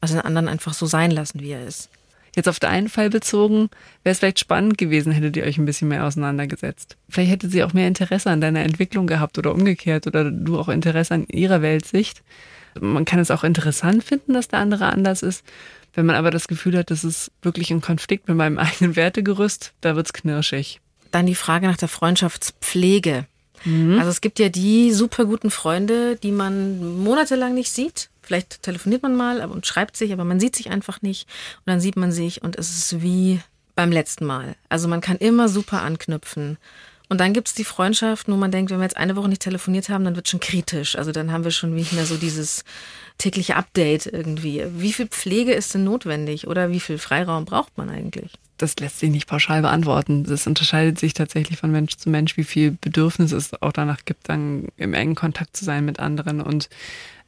Also den anderen einfach so sein lassen, wie er ist. Jetzt auf deinen Fall bezogen, wäre es vielleicht spannend gewesen, hättet ihr euch ein bisschen mehr auseinandergesetzt. Vielleicht hätte sie auch mehr Interesse an deiner Entwicklung gehabt oder umgekehrt oder du auch Interesse an ihrer Weltsicht. Man kann es auch interessant finden, dass der andere anders ist. Wenn man aber das Gefühl hat, das ist wirklich ein Konflikt mit meinem eigenen Wertegerüst, da wird's knirschig. Dann die Frage nach der Freundschaftspflege. Mhm. Also es gibt ja die super guten Freunde, die man monatelang nicht sieht. Vielleicht telefoniert man mal und schreibt sich, aber man sieht sich einfach nicht. Und dann sieht man sich und es ist wie beim letzten Mal. Also man kann immer super anknüpfen. Und dann gibt's die Freundschaft, wo man denkt, wenn wir jetzt eine Woche nicht telefoniert haben, dann wird schon kritisch. Also dann haben wir schon nicht mehr so dieses tägliche Update irgendwie. Wie viel Pflege ist denn notwendig oder wie viel Freiraum braucht man eigentlich? Das lässt sich nicht pauschal beantworten. Das unterscheidet sich tatsächlich von Mensch zu Mensch, wie viel Bedürfnis es auch danach gibt, dann im engen Kontakt zu sein mit anderen. Und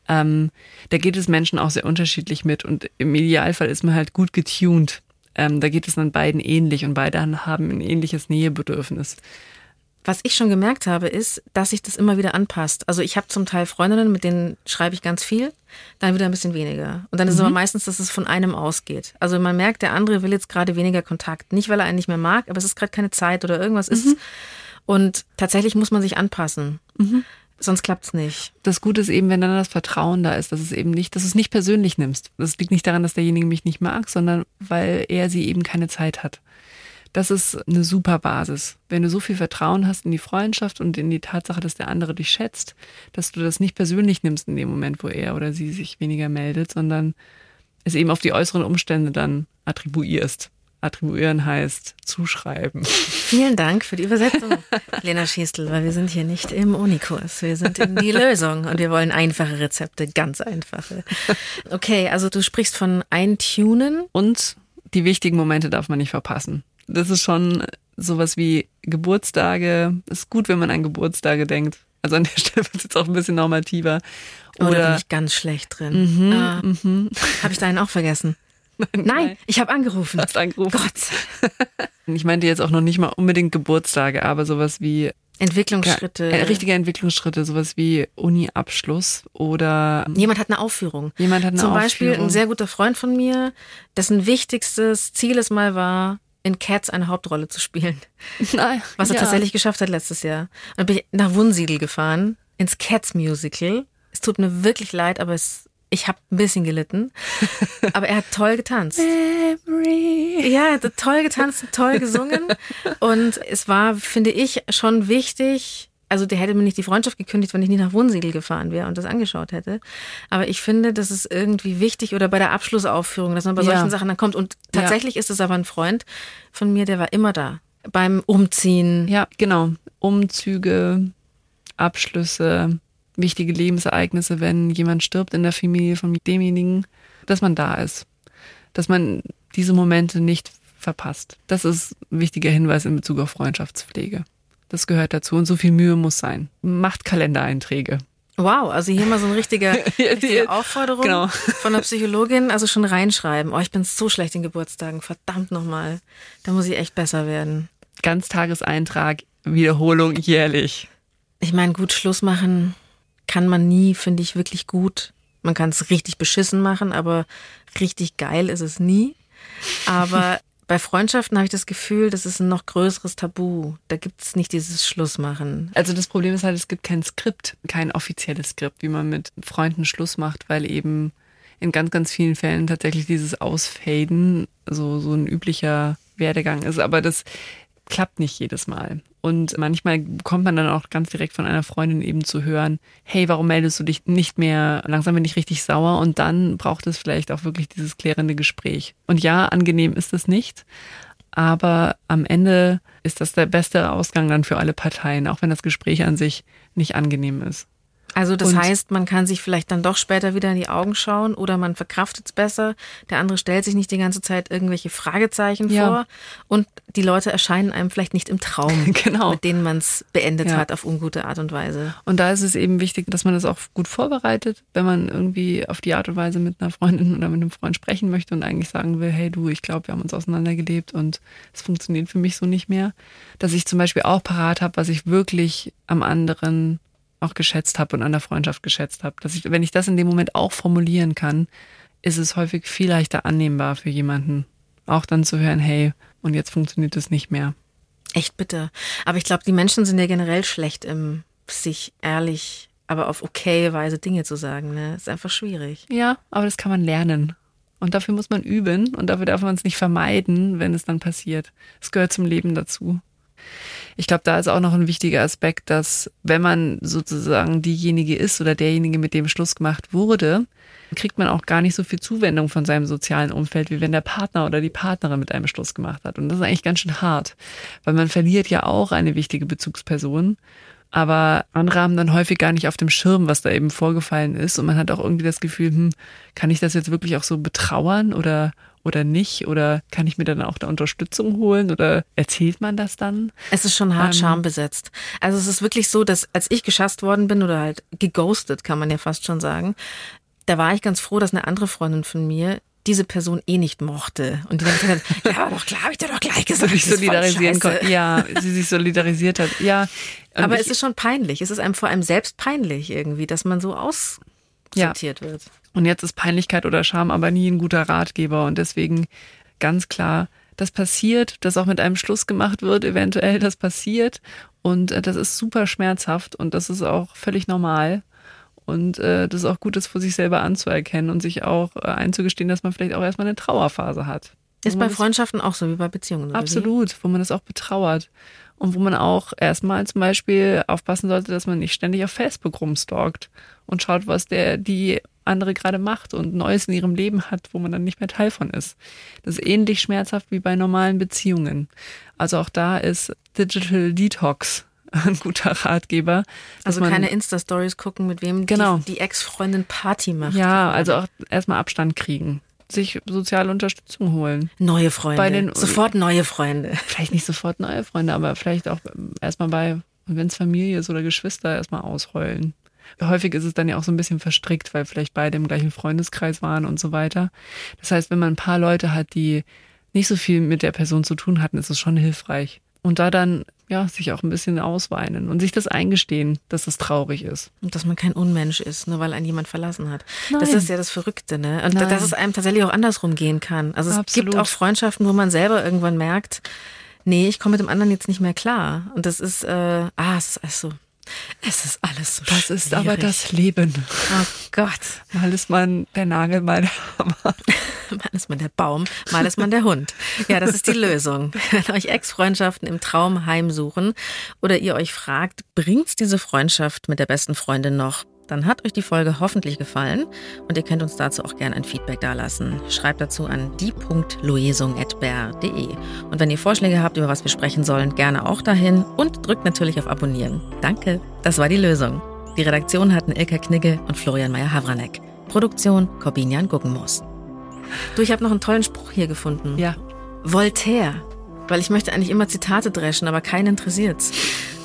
ähm, da geht es Menschen auch sehr unterschiedlich mit. Und im Idealfall ist man halt gut getuned. Ähm, da geht es dann beiden ähnlich und beide haben ein ähnliches Nähebedürfnis. Was ich schon gemerkt habe, ist, dass sich das immer wieder anpasst. Also ich habe zum Teil Freundinnen, mit denen schreibe ich ganz viel, dann wieder ein bisschen weniger. Und dann ist es aber mhm. meistens, dass es von einem ausgeht. Also man merkt, der andere will jetzt gerade weniger Kontakt. Nicht, weil er einen nicht mehr mag, aber es ist gerade keine Zeit oder irgendwas mhm. ist. Und tatsächlich muss man sich anpassen. Mhm. Sonst klappt's nicht. Das Gute ist eben, wenn dann das Vertrauen da ist, dass es eben nicht, dass du es nicht persönlich nimmst. Das liegt nicht daran, dass derjenige mich nicht mag, sondern weil er sie eben keine Zeit hat. Das ist eine super Basis. Wenn du so viel Vertrauen hast in die Freundschaft und in die Tatsache, dass der andere dich schätzt, dass du das nicht persönlich nimmst in dem Moment, wo er oder sie sich weniger meldet, sondern es eben auf die äußeren Umstände dann attribuierst. Attribuieren heißt zuschreiben. Vielen Dank für die Übersetzung, Lena Schiestel, weil wir sind hier nicht im Unikurs. Wir sind in die Lösung und wir wollen einfache Rezepte, ganz einfache. Okay, also du sprichst von Eintunen. Und die wichtigen Momente darf man nicht verpassen. Das ist schon sowas wie Geburtstage. Ist gut, wenn man an Geburtstage denkt. Also an der Stelle wird es jetzt auch ein bisschen normativer. Oder, Oder bin ich ganz schlecht drin. Mhm, ah, mhm. Habe ich deinen auch vergessen? Nein, Nein, ich habe angerufen. Hast angerufen. Gott. Ich meinte jetzt auch noch nicht mal unbedingt Geburtstage, aber sowas wie Entwicklungsschritte. Ja, richtige Entwicklungsschritte, sowas wie Uni-Abschluss oder. Jemand hat eine Aufführung. Jemand hat eine Zum Aufführung. Beispiel ein sehr guter Freund von mir, dessen wichtigstes Ziel es mal war, in Cats eine Hauptrolle zu spielen. Nein, was er ja. tatsächlich geschafft hat letztes Jahr. Und dann bin ich nach Wunsiedel gefahren, ins Cats Musical. Es tut mir wirklich leid, aber es, ich habe ein bisschen gelitten. Aber er hat toll getanzt. Memory. Ja, er hat toll getanzt, toll gesungen. Und es war, finde ich, schon wichtig, also der hätte mir nicht die Freundschaft gekündigt, wenn ich nie nach Wohnsiedel gefahren wäre und das angeschaut hätte. Aber ich finde, das ist irgendwie wichtig oder bei der Abschlussaufführung, dass man bei ja. solchen Sachen dann kommt. Und tatsächlich ja. ist es aber ein Freund von mir, der war immer da. Beim Umziehen. Ja, genau. Umzüge, Abschlüsse, wichtige Lebensereignisse, wenn jemand stirbt in der Familie von demjenigen, dass man da ist. Dass man diese Momente nicht verpasst. Das ist ein wichtiger Hinweis in Bezug auf Freundschaftspflege. Das gehört dazu und so viel Mühe muss sein. Macht Kalendereinträge. Wow, also hier mal so eine richtige, richtige Aufforderung genau. von der Psychologin, also schon reinschreiben. Oh, ich bin so schlecht in Geburtstagen, verdammt nochmal. Da muss ich echt besser werden. Ganztageseintrag, Wiederholung jährlich. Ich meine, gut Schluss machen kann man nie, finde ich wirklich gut. Man kann es richtig beschissen machen, aber richtig geil ist es nie. Aber bei Freundschaften habe ich das Gefühl, das ist ein noch größeres Tabu. Da gibt es nicht dieses Schlussmachen. Also das Problem ist halt, es gibt kein Skript, kein offizielles Skript, wie man mit Freunden Schluss macht, weil eben in ganz, ganz vielen Fällen tatsächlich dieses Ausfaden so, so ein üblicher Werdegang ist. Aber das klappt nicht jedes Mal. Und manchmal kommt man dann auch ganz direkt von einer Freundin eben zu hören, hey, warum meldest du dich nicht mehr? Langsam bin ich richtig sauer und dann braucht es vielleicht auch wirklich dieses klärende Gespräch. Und ja, angenehm ist es nicht, aber am Ende ist das der beste Ausgang dann für alle Parteien, auch wenn das Gespräch an sich nicht angenehm ist. Also das und heißt, man kann sich vielleicht dann doch später wieder in die Augen schauen oder man verkraftet es besser. Der andere stellt sich nicht die ganze Zeit irgendwelche Fragezeichen ja. vor und die Leute erscheinen einem vielleicht nicht im Traum, genau. mit denen man es beendet ja. hat auf ungute Art und Weise. Und da ist es eben wichtig, dass man das auch gut vorbereitet, wenn man irgendwie auf die Art und Weise mit einer Freundin oder mit einem Freund sprechen möchte und eigentlich sagen will, hey du, ich glaube, wir haben uns auseinandergelebt und es funktioniert für mich so nicht mehr. Dass ich zum Beispiel auch parat habe, was ich wirklich am anderen auch geschätzt habe und an der Freundschaft geschätzt habe. Dass ich, wenn ich das in dem Moment auch formulieren kann, ist es häufig viel leichter annehmbar für jemanden. Auch dann zu hören, hey, und jetzt funktioniert es nicht mehr. Echt bitte. Aber ich glaube, die Menschen sind ja generell schlecht im sich ehrlich aber auf okay Weise Dinge zu sagen. Ne? Ist einfach schwierig. Ja, aber das kann man lernen. Und dafür muss man üben und dafür darf man es nicht vermeiden, wenn es dann passiert. Es gehört zum Leben dazu. Ich glaube, da ist auch noch ein wichtiger Aspekt, dass wenn man sozusagen diejenige ist oder derjenige, mit dem Schluss gemacht wurde, kriegt man auch gar nicht so viel Zuwendung von seinem sozialen Umfeld, wie wenn der Partner oder die Partnerin mit einem Schluss gemacht hat. Und das ist eigentlich ganz schön hart, weil man verliert ja auch eine wichtige Bezugsperson. Aber andere haben dann häufig gar nicht auf dem Schirm, was da eben vorgefallen ist. Und man hat auch irgendwie das Gefühl, hm, kann ich das jetzt wirklich auch so betrauern oder, oder nicht? Oder kann ich mir dann auch da Unterstützung holen? Oder erzählt man das dann? Es ist schon hart Ähm. schambesetzt. Also es ist wirklich so, dass als ich geschasst worden bin oder halt geghostet, kann man ja fast schon sagen, da war ich ganz froh, dass eine andere Freundin von mir diese Person eh nicht mochte. Und die dann gesagt hat, ja, aber doch klar, hab ich dir doch gleich gesagt. voll solidarisieren konnte. Ja, sie sich solidarisiert hat. Ja. Aber ich, es ist schon peinlich. Es ist einem vor allem selbst peinlich irgendwie, dass man so aussortiert wird. Und jetzt ist Peinlichkeit oder Scham aber nie ein guter Ratgeber. Und deswegen ganz klar, das passiert, dass auch mit einem Schluss gemacht wird, eventuell das passiert. Und äh, das ist super schmerzhaft und das ist auch völlig normal. Und äh, das ist auch gut, das für sich selber anzuerkennen und sich auch äh, einzugestehen, dass man vielleicht auch erstmal eine Trauerphase hat. Ist bei Freundschaften auch so wie bei Beziehungen. oder wie? Absolut, wo man das auch betrauert. Und wo man auch erstmal zum Beispiel aufpassen sollte, dass man nicht ständig auf Facebook rumstalkt und schaut, was der, die andere gerade macht und Neues in ihrem Leben hat, wo man dann nicht mehr Teil von ist. Das ist ähnlich schmerzhaft wie bei normalen Beziehungen. Also auch da ist Digital Detox ein guter Ratgeber. Also man- keine Insta-Stories gucken, mit wem Genau. die, die Ex-Freundin Party macht. Ja, also auch erstmal Abstand kriegen. Sich soziale Unterstützung holen. Neue Freunde. Bei den- Sofort neue Freunde. vielleicht nicht sofort neue Freunde, aber vielleicht auch erstmal bei, wenn es Familie ist oder Geschwister, erstmal ausheulen. Häufig ist es dann ja auch so ein bisschen verstrickt, weil vielleicht beide im gleichen Freundeskreis waren und so weiter. Das heißt, wenn man ein paar Leute hat, die nicht so viel mit der Person zu tun hatten, ist es schon hilfreich. Und da dann, ja, sich auch ein bisschen ausweinen und sich das eingestehen, dass es traurig ist. Und dass man kein Unmensch ist, nur weil einen jemand verlassen hat. Das Nein. ist ja das Verrückte, ne? Und Nein. dass es einem tatsächlich auch andersrum gehen kann. Also es Absolut. gibt auch Freundschaften, wo man selber irgendwann merkt, nee, ich komme mit dem anderen jetzt nicht mehr klar. Und das ist, äh, ah, es ist alles so, es ist alles so Das ist aber schwierig. das Leben. Oh Gott. Mal ist man der Nagel, mal der Hammer. Mal ist man der Baum, mal ist man der Hund. Ja, das ist die Lösung. Wenn euch Ex-Freundschaften im Traum heimsuchen oder ihr euch fragt, bringt's diese Freundschaft mit der besten Freundin noch? Dann hat euch die Folge hoffentlich gefallen und ihr könnt uns dazu auch gerne ein Feedback dalassen. Schreibt dazu an die.loesung.br.de. Und wenn ihr Vorschläge habt, über was wir sprechen sollen, gerne auch dahin und drückt natürlich auf Abonnieren. Danke, das war die Lösung. Die Redaktion hatten Ilka Knigge und Florian Meyer-Havranek. Produktion Corbinian Guggenmoos. Du, ich habe noch einen tollen Spruch hier gefunden. Ja. Voltaire. Weil ich möchte eigentlich immer Zitate dreschen, aber keinen interessiert's.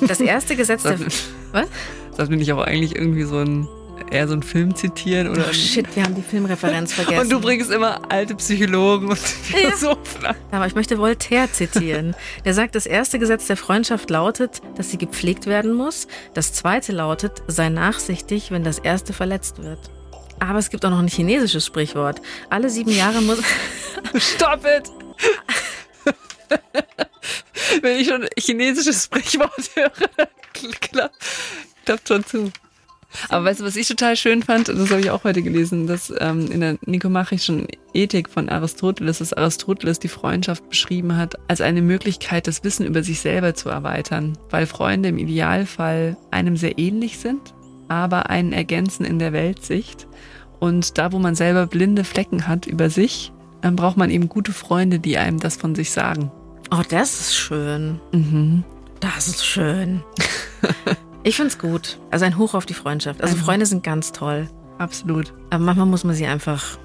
Das erste Gesetz der... Was? Das bin ich auch eigentlich irgendwie so ein, eher so ein Film zitieren oder. Oh shit, wir haben die Filmreferenz vergessen. Und du bringst immer alte Psychologen und Philosophen an. Aber ich möchte Voltaire zitieren. Der sagt, das erste Gesetz der Freundschaft lautet, dass sie gepflegt werden muss. Das zweite lautet, sei nachsichtig, wenn das erste verletzt wird. Aber es gibt auch noch ein chinesisches Sprichwort. Alle sieben Jahre muss... Stop it! Wenn ich schon chinesisches Sprichwort höre, klappt, klappt schon zu. Aber weißt du, was ich total schön fand, das habe ich auch heute gelesen, dass ähm, in der nikomachischen Ethik von Aristoteles, dass Aristoteles die Freundschaft beschrieben hat als eine Möglichkeit, das Wissen über sich selber zu erweitern, weil Freunde im Idealfall einem sehr ähnlich sind, aber einen ergänzen in der Weltsicht. Und da, wo man selber blinde Flecken hat über sich, dann braucht man eben gute Freunde, die einem das von sich sagen. Oh, das ist schön. Mhm. Das ist schön. Ich find's gut. Also ein Hoch auf die Freundschaft. Also Freunde sind ganz toll. Absolut. Aber manchmal muss man sie einfach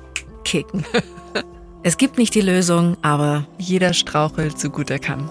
kicken. es gibt nicht die Lösung, aber Jeder strauchelt so gut er kann.